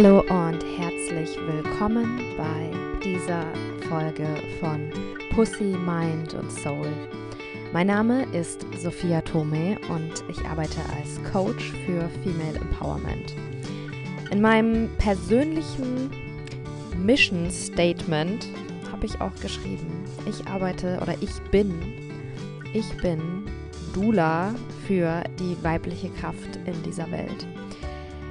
Hallo und herzlich willkommen bei dieser Folge von Pussy, Mind und Soul. Mein Name ist Sophia Tome und ich arbeite als Coach für Female Empowerment. In meinem persönlichen Mission Statement habe ich auch geschrieben, ich arbeite oder ich bin, ich bin Dula für die weibliche Kraft in dieser Welt.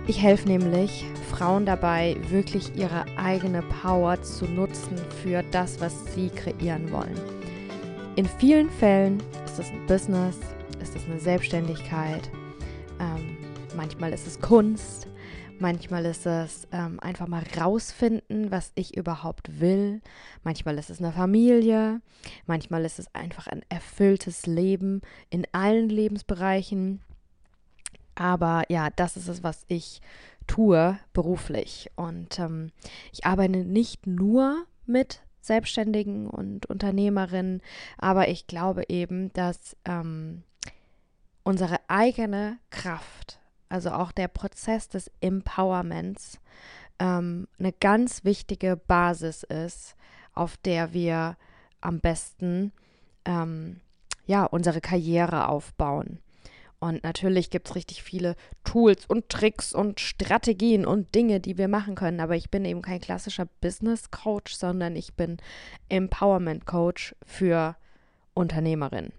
Ich helfe nämlich Frauen dabei, wirklich ihre eigene Power zu nutzen für das, was sie kreieren wollen. In vielen Fällen ist es ein Business, ist es eine Selbstständigkeit, ähm, manchmal ist es Kunst, manchmal ist es ähm, einfach mal rausfinden, was ich überhaupt will, manchmal ist es eine Familie, manchmal ist es einfach ein erfülltes Leben in allen Lebensbereichen. Aber ja, das ist es, was ich tue beruflich. Und ähm, ich arbeite nicht nur mit Selbstständigen und Unternehmerinnen, aber ich glaube eben, dass ähm, unsere eigene Kraft, also auch der Prozess des Empowerments, ähm, eine ganz wichtige Basis ist, auf der wir am besten ähm, ja unsere Karriere aufbauen. Und natürlich gibt es richtig viele Tools und Tricks und Strategien und Dinge, die wir machen können. Aber ich bin eben kein klassischer Business Coach, sondern ich bin Empowerment Coach für Unternehmerinnen,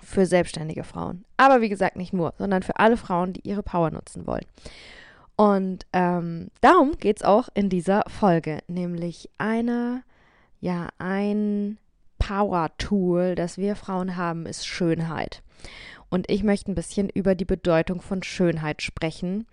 für selbstständige Frauen. Aber wie gesagt, nicht nur, sondern für alle Frauen, die ihre Power nutzen wollen. Und ähm, darum geht es auch in dieser Folge, nämlich eine, ja, ein Power-Tool, das wir Frauen haben, ist Schönheit. Und ich möchte ein bisschen über die Bedeutung von Schönheit sprechen.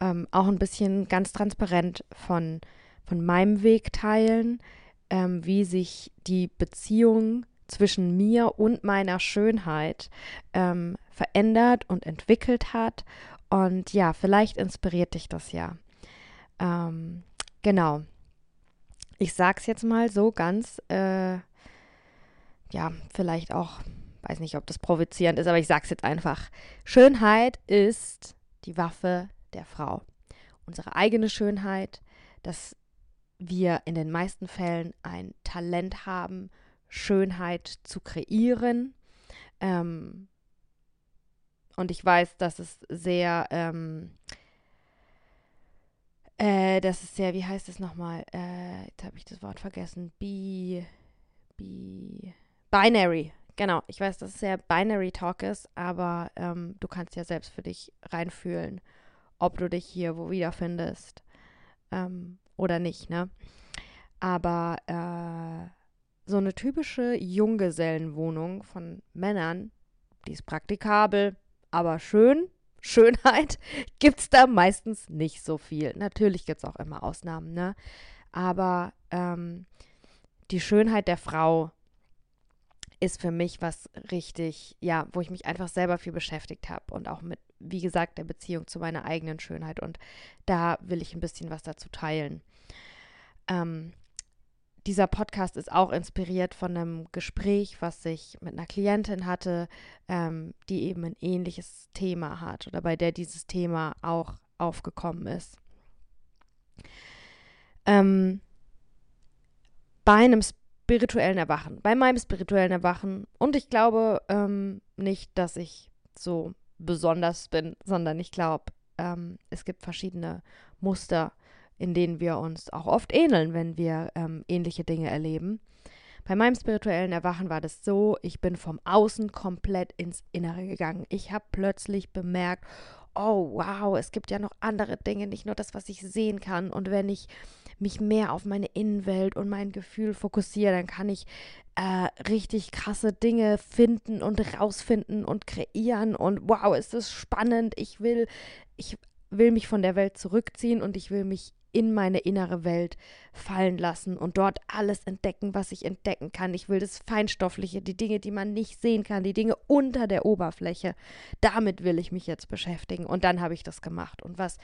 Ähm, auch ein bisschen ganz transparent von, von meinem Weg teilen, ähm, wie sich die Beziehung zwischen mir und meiner Schönheit ähm, verändert und entwickelt hat. Und ja, vielleicht inspiriert dich das ja. Ähm, genau. Ich sag's jetzt mal so ganz, äh, ja, vielleicht auch weiß nicht, ob das provozierend ist, aber ich sag's jetzt einfach. Schönheit ist die Waffe der Frau. Unsere eigene Schönheit, dass wir in den meisten Fällen ein Talent haben, Schönheit zu kreieren. Ähm, und ich weiß, dass es sehr, ähm, äh, das ist sehr, wie heißt es nochmal? Äh, jetzt habe ich das Wort vergessen. Bi, bi, binary. Genau, ich weiß, dass es sehr Binary Talk ist, aber ähm, du kannst ja selbst für dich reinfühlen, ob du dich hier wo wiederfindest ähm, oder nicht, ne? Aber äh, so eine typische Junggesellenwohnung von Männern, die ist praktikabel, aber schön. Schönheit gibt es da meistens nicht so viel. Natürlich gibt es auch immer Ausnahmen, ne? Aber ähm, die Schönheit der Frau ist für mich was richtig, ja, wo ich mich einfach selber viel beschäftigt habe und auch mit, wie gesagt, der Beziehung zu meiner eigenen Schönheit. Und da will ich ein bisschen was dazu teilen. Ähm, dieser Podcast ist auch inspiriert von einem Gespräch, was ich mit einer Klientin hatte, ähm, die eben ein ähnliches Thema hat oder bei der dieses Thema auch aufgekommen ist. Ähm, bei einem spirituellen Erwachen, bei meinem spirituellen Erwachen. Und ich glaube ähm, nicht, dass ich so besonders bin, sondern ich glaube, ähm, es gibt verschiedene Muster, in denen wir uns auch oft ähneln, wenn wir ähm, ähnliche Dinge erleben. Bei meinem spirituellen Erwachen war das so, ich bin vom Außen komplett ins Innere gegangen. Ich habe plötzlich bemerkt, oh wow, es gibt ja noch andere Dinge, nicht nur das, was ich sehen kann. Und wenn ich mich mehr auf meine Innenwelt und mein Gefühl fokussiere, dann kann ich äh, richtig krasse Dinge finden und rausfinden und kreieren. Und wow, ist das spannend. Ich will, ich will mich von der Welt zurückziehen und ich will mich in meine innere Welt fallen lassen und dort alles entdecken, was ich entdecken kann. Ich will das Feinstoffliche, die Dinge, die man nicht sehen kann, die Dinge unter der Oberfläche. Damit will ich mich jetzt beschäftigen. Und dann habe ich das gemacht. Und was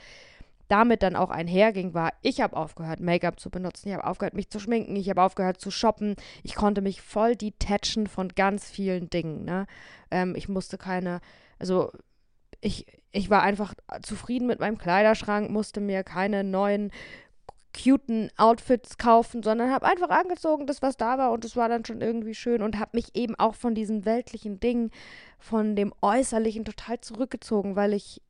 damit dann auch einherging, war, ich habe aufgehört, Make-up zu benutzen, ich habe aufgehört, mich zu schminken, ich habe aufgehört zu shoppen, ich konnte mich voll detachen von ganz vielen Dingen. Ne? Ähm, ich musste keine, also ich, ich war einfach zufrieden mit meinem Kleiderschrank, musste mir keine neuen cuten Outfits kaufen, sondern habe einfach angezogen, das was da war und es war dann schon irgendwie schön und habe mich eben auch von diesen weltlichen Dingen, von dem äußerlichen total zurückgezogen, weil ich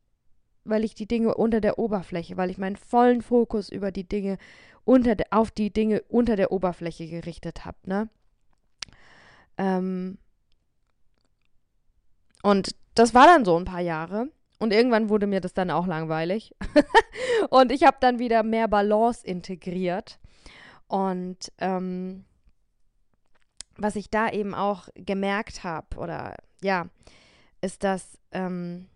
weil ich die Dinge unter der Oberfläche, weil ich meinen vollen Fokus über die Dinge unter de, auf die Dinge unter der Oberfläche gerichtet habe, ne? Ähm, und das war dann so ein paar Jahre. Und irgendwann wurde mir das dann auch langweilig. und ich habe dann wieder mehr Balance integriert. Und ähm, was ich da eben auch gemerkt habe, oder ja, ist, dass ähm,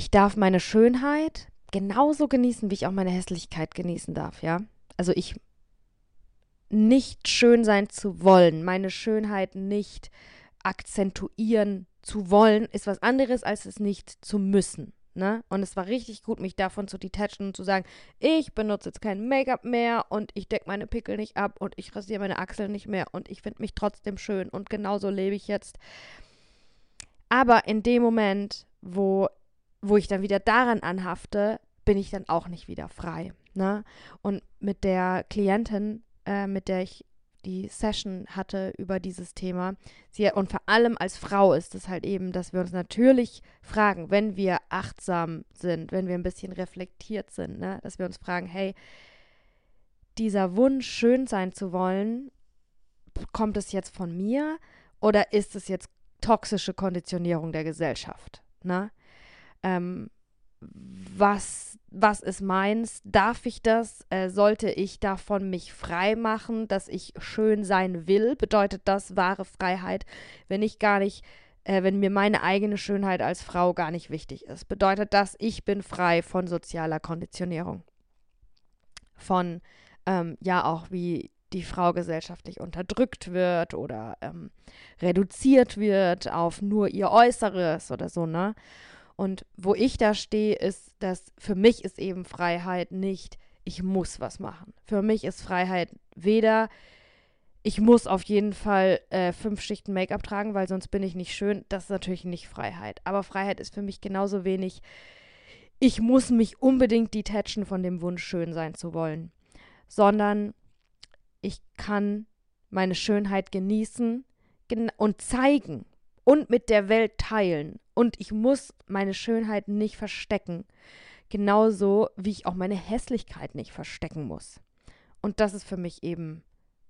ich darf meine Schönheit genauso genießen, wie ich auch meine Hässlichkeit genießen darf, ja. Also ich nicht schön sein zu wollen, meine Schönheit nicht akzentuieren zu wollen, ist was anderes, als es nicht zu müssen. Ne? Und es war richtig gut, mich davon zu detachen und zu sagen, ich benutze jetzt kein Make-up mehr und ich decke meine Pickel nicht ab und ich rasiere meine Achseln nicht mehr und ich finde mich trotzdem schön und genauso lebe ich jetzt. Aber in dem Moment, wo, wo ich dann wieder daran anhafte, bin ich dann auch nicht wieder frei. Ne? Und mit der Klientin, äh, mit der ich die Session hatte über dieses Thema. Sie, und vor allem als Frau ist es halt eben, dass wir uns natürlich fragen, wenn wir achtsam sind, wenn wir ein bisschen reflektiert sind, ne, dass wir uns fragen, hey, dieser Wunsch, schön sein zu wollen, kommt es jetzt von mir oder ist es jetzt toxische Konditionierung der Gesellschaft? Ne? Ähm, was, was ist meins? Darf ich das? Äh, sollte ich davon mich frei machen, dass ich schön sein will? Bedeutet das wahre Freiheit, wenn ich gar nicht, äh, wenn mir meine eigene Schönheit als Frau gar nicht wichtig ist? Bedeutet das, ich bin frei von sozialer Konditionierung? Von, ähm, ja, auch wie die Frau gesellschaftlich unterdrückt wird oder ähm, reduziert wird auf nur ihr Äußeres oder so, ne? Und wo ich da stehe, ist, dass für mich ist eben Freiheit nicht, ich muss was machen. Für mich ist Freiheit weder, ich muss auf jeden Fall äh, fünf Schichten Make-up tragen, weil sonst bin ich nicht schön. Das ist natürlich nicht Freiheit. Aber Freiheit ist für mich genauso wenig, ich muss mich unbedingt detachen von dem Wunsch, schön sein zu wollen. Sondern ich kann meine Schönheit genießen und zeigen und mit der Welt teilen und ich muss meine Schönheit nicht verstecken. Genauso wie ich auch meine Hässlichkeit nicht verstecken muss. Und das ist für mich eben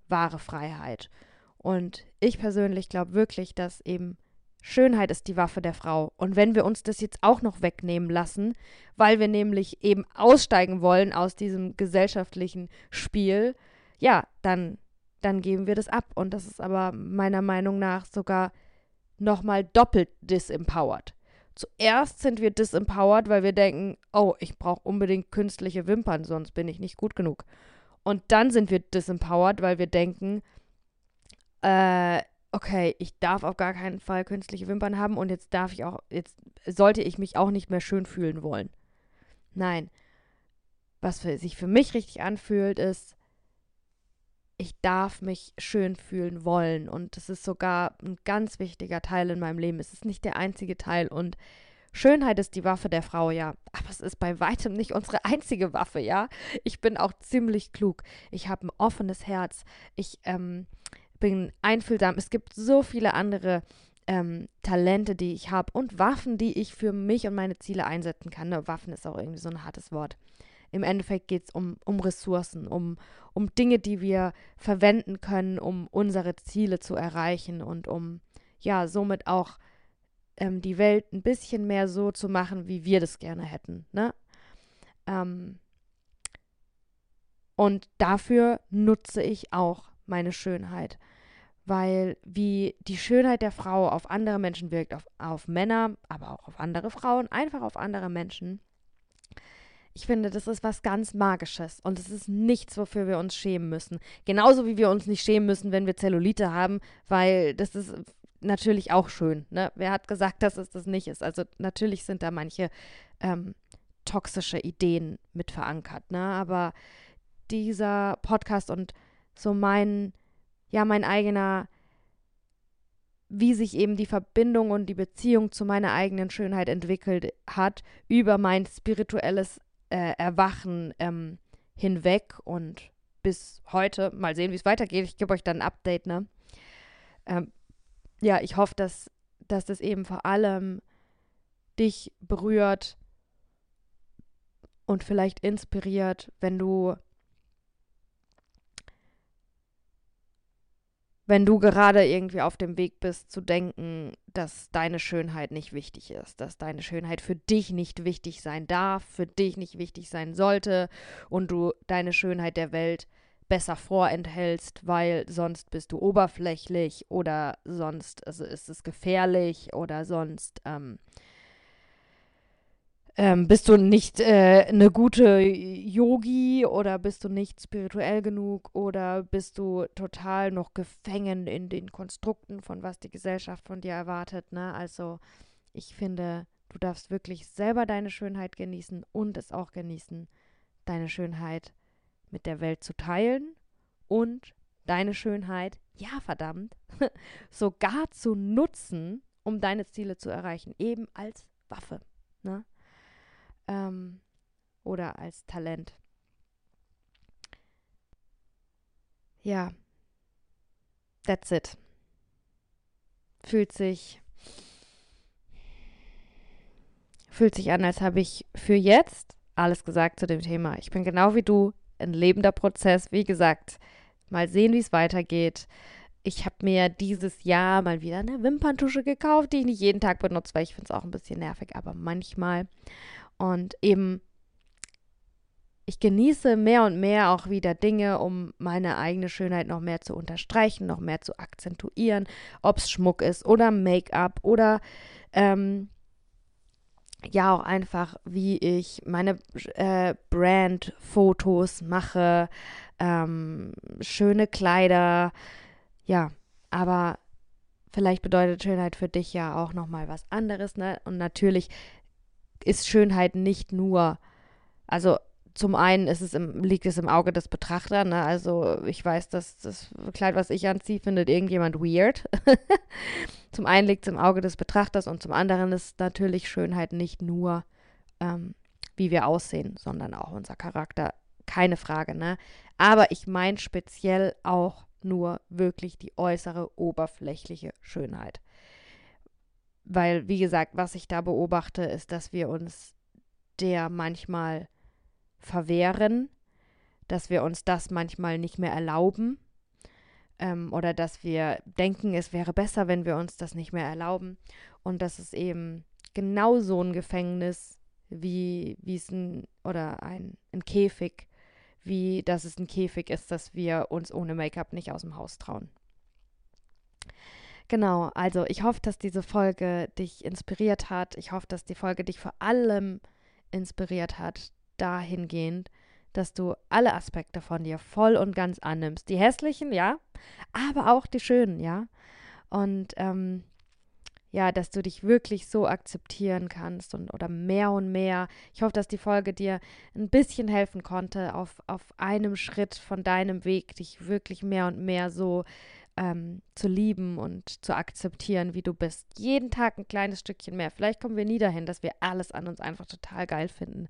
wahre Freiheit. Und ich persönlich glaube wirklich, dass eben Schönheit ist die Waffe der Frau. Und wenn wir uns das jetzt auch noch wegnehmen lassen, weil wir nämlich eben aussteigen wollen aus diesem gesellschaftlichen Spiel, ja, dann, dann geben wir das ab. Und das ist aber meiner Meinung nach sogar nochmal doppelt disempowered. Zuerst sind wir disempowered, weil wir denken, oh, ich brauche unbedingt künstliche Wimpern, sonst bin ich nicht gut genug. Und dann sind wir disempowered, weil wir denken, äh, okay, ich darf auf gar keinen Fall künstliche Wimpern haben und jetzt darf ich auch, jetzt sollte ich mich auch nicht mehr schön fühlen wollen. Nein. Was für, sich für mich richtig anfühlt, ist, ich darf mich schön fühlen wollen. Und das ist sogar ein ganz wichtiger Teil in meinem Leben. Es ist nicht der einzige Teil. Und Schönheit ist die Waffe der Frau, ja. Aber es ist bei weitem nicht unsere einzige Waffe, ja. Ich bin auch ziemlich klug. Ich habe ein offenes Herz. Ich ähm, bin einfühlsam. Es gibt so viele andere ähm, Talente, die ich habe und Waffen, die ich für mich und meine Ziele einsetzen kann. Ne, Waffen ist auch irgendwie so ein hartes Wort im Endeffekt geht es um, um Ressourcen, um, um Dinge, die wir verwenden können, um unsere Ziele zu erreichen und um ja somit auch ähm, die Welt ein bisschen mehr so zu machen, wie wir das gerne hätten. Ne? Ähm, und dafür nutze ich auch meine Schönheit. Weil wie die Schönheit der Frau auf andere Menschen wirkt, auf, auf Männer, aber auch auf andere Frauen, einfach auf andere Menschen, ich finde, das ist was ganz Magisches und es ist nichts, wofür wir uns schämen müssen. Genauso wie wir uns nicht schämen müssen, wenn wir Zellulite haben, weil das ist natürlich auch schön. Ne? Wer hat gesagt, dass es das nicht ist? Also natürlich sind da manche ähm, toxische Ideen mit verankert, ne? Aber dieser Podcast und so mein, ja, mein eigener wie sich eben die Verbindung und die Beziehung zu meiner eigenen Schönheit entwickelt hat, über mein spirituelles äh, Erwachen ähm, hinweg und bis heute. Mal sehen, wie es weitergeht. Ich gebe euch dann ein Update, ne? Ähm, ja, ich hoffe, dass, dass das eben vor allem dich berührt und vielleicht inspiriert, wenn du wenn du gerade irgendwie auf dem Weg bist zu denken, dass deine Schönheit nicht wichtig ist, dass deine Schönheit für dich nicht wichtig sein darf, für dich nicht wichtig sein sollte und du deine Schönheit der Welt besser vorenthältst, weil sonst bist du oberflächlich oder sonst also ist es gefährlich oder sonst ähm, ähm, bist du nicht äh, eine gute Yogi oder bist du nicht spirituell genug oder bist du total noch gefangen in den Konstrukten von was die Gesellschaft von dir erwartet, ne? Also ich finde, du darfst wirklich selber deine Schönheit genießen und es auch genießen, deine Schönheit mit der Welt zu teilen und deine Schönheit, ja verdammt, sogar zu nutzen, um deine Ziele zu erreichen, eben als Waffe. Ne? Ähm, oder als Talent. Ja, that's it. Fühlt sich fühlt sich an, als habe ich für jetzt alles gesagt zu dem Thema. Ich bin genau wie du, ein lebender Prozess. Wie gesagt, mal sehen, wie es weitergeht. Ich habe mir dieses Jahr mal wieder eine Wimperntusche gekauft, die ich nicht jeden Tag benutze, weil ich finde es auch ein bisschen nervig, aber manchmal. Und eben, ich genieße mehr und mehr auch wieder Dinge, um meine eigene Schönheit noch mehr zu unterstreichen, noch mehr zu akzentuieren, ob es Schmuck ist oder Make-up oder ähm, ja auch einfach, wie ich meine äh, Brand-Fotos mache, ähm, schöne Kleider, ja, aber vielleicht bedeutet Schönheit für dich ja auch nochmal was anderes, ne? Und natürlich ist Schönheit nicht nur, also zum einen ist es im, liegt es im Auge des Betrachters, ne? Also ich weiß, dass das Kleid, was ich anziehe, findet irgendjemand weird. zum einen liegt es im Auge des Betrachters und zum anderen ist natürlich Schönheit nicht nur, ähm, wie wir aussehen, sondern auch unser Charakter. Keine Frage, ne? Aber ich meine speziell auch nur wirklich die äußere, oberflächliche Schönheit. Weil, wie gesagt, was ich da beobachte, ist, dass wir uns der manchmal verwehren, dass wir uns das manchmal nicht mehr erlauben ähm, oder dass wir denken, es wäre besser, wenn wir uns das nicht mehr erlauben und dass es eben genau so ein Gefängnis wie, wie es ein oder ein, ein Käfig, wie dass es ein Käfig ist, dass wir uns ohne Make-up nicht aus dem Haus trauen. Genau, also ich hoffe, dass diese Folge dich inspiriert hat. Ich hoffe, dass die Folge dich vor allem inspiriert hat, dahingehend, dass du alle Aspekte von dir voll und ganz annimmst. Die hässlichen, ja, aber auch die schönen, ja. Und ähm, ja, dass du dich wirklich so akzeptieren kannst und oder mehr und mehr. Ich hoffe, dass die Folge dir ein bisschen helfen konnte, auf, auf einem Schritt von deinem Weg dich wirklich mehr und mehr so ähm, zu lieben und zu akzeptieren, wie du bist. Jeden Tag ein kleines Stückchen mehr. Vielleicht kommen wir nie dahin, dass wir alles an uns einfach total geil finden.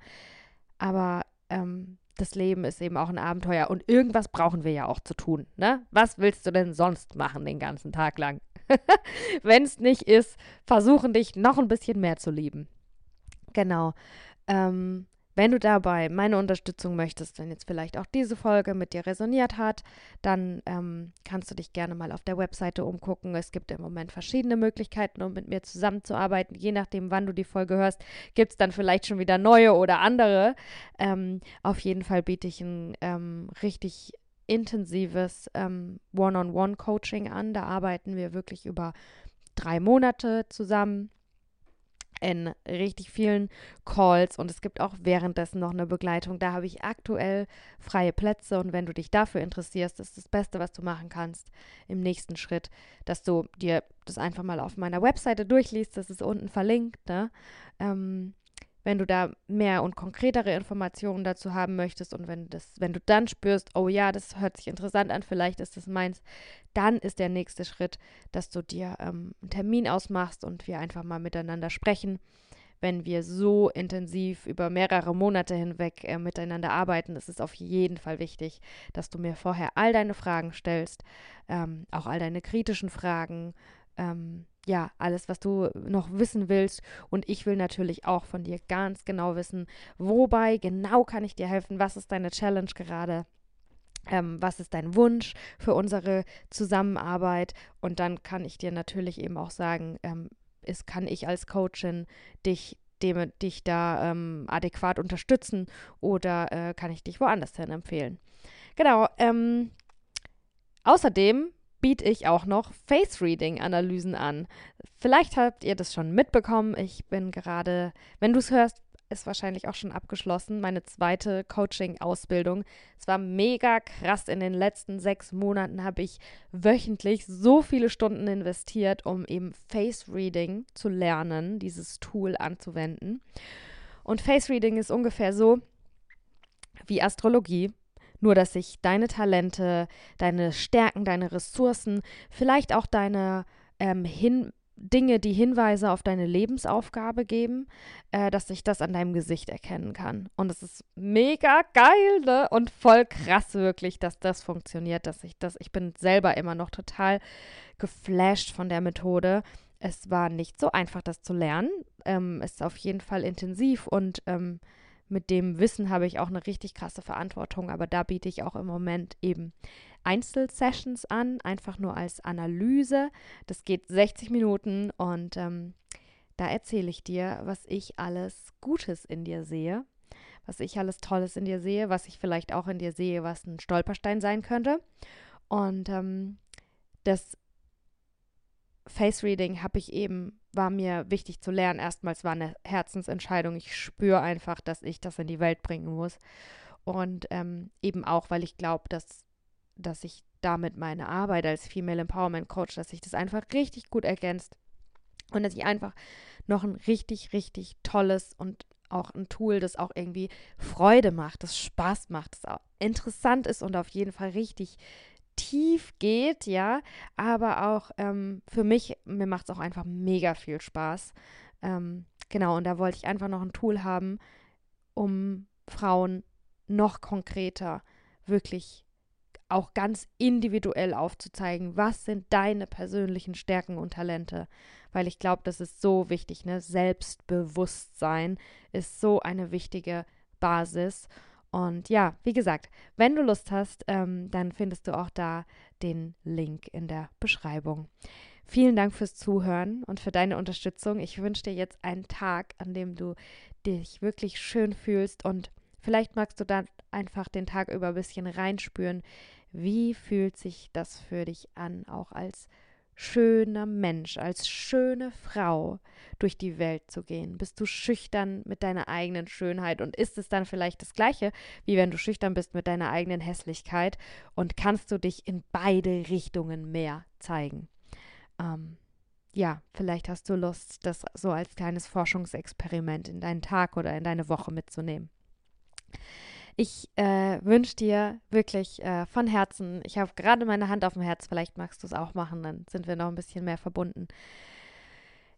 Aber ähm, das Leben ist eben auch ein Abenteuer und irgendwas brauchen wir ja auch zu tun. Ne? Was willst du denn sonst machen den ganzen Tag lang? Wenn es nicht ist, versuchen dich noch ein bisschen mehr zu lieben. Genau. Ähm, wenn du dabei meine Unterstützung möchtest, wenn jetzt vielleicht auch diese Folge mit dir resoniert hat, dann ähm, kannst du dich gerne mal auf der Webseite umgucken. Es gibt im Moment verschiedene Möglichkeiten, um mit mir zusammenzuarbeiten. Je nachdem, wann du die Folge hörst, gibt es dann vielleicht schon wieder neue oder andere. Ähm, auf jeden Fall biete ich ein ähm, richtig intensives ähm, One-on-One-Coaching an. Da arbeiten wir wirklich über drei Monate zusammen in richtig vielen Calls und es gibt auch währenddessen noch eine Begleitung. Da habe ich aktuell freie Plätze und wenn du dich dafür interessierst, ist das Beste, was du machen kannst im nächsten Schritt, dass du dir das einfach mal auf meiner Webseite durchliest. Das ist unten verlinkt. Ne? Ähm, wenn du da mehr und konkretere Informationen dazu haben möchtest und wenn das, wenn du dann spürst, oh ja, das hört sich interessant an, vielleicht ist das meins, dann ist der nächste Schritt, dass du dir ähm, einen Termin ausmachst und wir einfach mal miteinander sprechen. Wenn wir so intensiv über mehrere Monate hinweg äh, miteinander arbeiten, ist es auf jeden Fall wichtig, dass du mir vorher all deine Fragen stellst, ähm, auch all deine kritischen Fragen, ähm, ja, alles, was du noch wissen willst. Und ich will natürlich auch von dir ganz genau wissen, wobei genau kann ich dir helfen, was ist deine Challenge gerade. Ähm, was ist dein Wunsch für unsere Zusammenarbeit? Und dann kann ich dir natürlich eben auch sagen, ähm, ist, kann ich als Coachin dich dem, dich da ähm, adäquat unterstützen oder äh, kann ich dich woanders hin empfehlen. Genau. Ähm, außerdem biete ich auch noch Face-Reading-Analysen an. Vielleicht habt ihr das schon mitbekommen. Ich bin gerade, wenn du es hörst, ist wahrscheinlich auch schon abgeschlossen, meine zweite Coaching-Ausbildung. Es war mega krass. In den letzten sechs Monaten habe ich wöchentlich so viele Stunden investiert, um eben Face Reading zu lernen, dieses Tool anzuwenden. Und Face Reading ist ungefähr so wie Astrologie. Nur, dass sich deine Talente, deine Stärken, deine Ressourcen, vielleicht auch deine ähm, hin Dinge, die Hinweise auf deine Lebensaufgabe geben, äh, dass ich das an deinem Gesicht erkennen kann. Und es ist mega geil, ne? Und voll krass wirklich, dass das funktioniert, dass ich das, ich bin selber immer noch total geflasht von der Methode. Es war nicht so einfach, das zu lernen. Ähm, ist auf jeden Fall intensiv und ähm, mit dem Wissen habe ich auch eine richtig krasse Verantwortung, aber da biete ich auch im Moment eben Einzelsessions an, einfach nur als Analyse. Das geht 60 Minuten und ähm, da erzähle ich dir, was ich alles Gutes in dir sehe, was ich alles Tolles in dir sehe, was ich vielleicht auch in dir sehe, was ein Stolperstein sein könnte. Und ähm, das Face Reading habe ich eben, war mir wichtig zu lernen. Erstmals war eine Herzensentscheidung. Ich spüre einfach, dass ich das in die Welt bringen muss. Und ähm, eben auch, weil ich glaube, dass dass sich damit meine Arbeit als Female Empowerment Coach, dass sich das einfach richtig gut ergänzt und dass ich einfach noch ein richtig, richtig tolles und auch ein Tool, das auch irgendwie Freude macht, das Spaß macht, das auch interessant ist und auf jeden Fall richtig tief geht, ja, aber auch ähm, für mich, mir macht es auch einfach mega viel Spaß. Ähm, genau, und da wollte ich einfach noch ein Tool haben, um Frauen noch konkreter wirklich auch ganz individuell aufzuzeigen, was sind deine persönlichen Stärken und Talente. Weil ich glaube, das ist so wichtig. Ne? Selbstbewusstsein ist so eine wichtige Basis. Und ja, wie gesagt, wenn du Lust hast, ähm, dann findest du auch da den Link in der Beschreibung. Vielen Dank fürs Zuhören und für deine Unterstützung. Ich wünsche dir jetzt einen Tag, an dem du dich wirklich schön fühlst und vielleicht magst du dann einfach den Tag über ein bisschen reinspüren, wie fühlt sich das für dich an, auch als schöner Mensch, als schöne Frau durch die Welt zu gehen? Bist du schüchtern mit deiner eigenen Schönheit und ist es dann vielleicht das gleiche, wie wenn du schüchtern bist mit deiner eigenen Hässlichkeit und kannst du dich in beide Richtungen mehr zeigen? Ähm, ja, vielleicht hast du Lust, das so als kleines Forschungsexperiment in deinen Tag oder in deine Woche mitzunehmen. Ich äh, wünsche dir wirklich äh, von Herzen, ich habe gerade meine Hand auf dem Herz, vielleicht magst du es auch machen, dann sind wir noch ein bisschen mehr verbunden.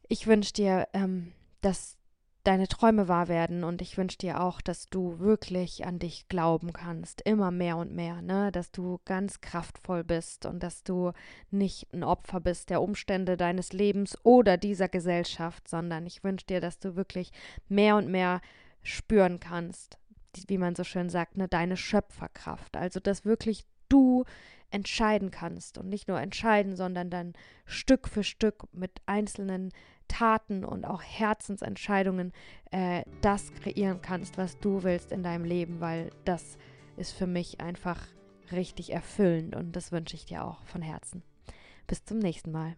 Ich wünsche dir, ähm, dass deine Träume wahr werden und ich wünsche dir auch, dass du wirklich an dich glauben kannst, immer mehr und mehr, ne, dass du ganz kraftvoll bist und dass du nicht ein Opfer bist der Umstände deines Lebens oder dieser Gesellschaft, sondern ich wünsche dir, dass du wirklich mehr und mehr spüren kannst, wie man so schön sagt, ne, deine Schöpferkraft. Also, dass wirklich du entscheiden kannst und nicht nur entscheiden, sondern dann Stück für Stück mit einzelnen Taten und auch Herzensentscheidungen äh, das kreieren kannst, was du willst in deinem Leben, weil das ist für mich einfach richtig erfüllend und das wünsche ich dir auch von Herzen. Bis zum nächsten Mal.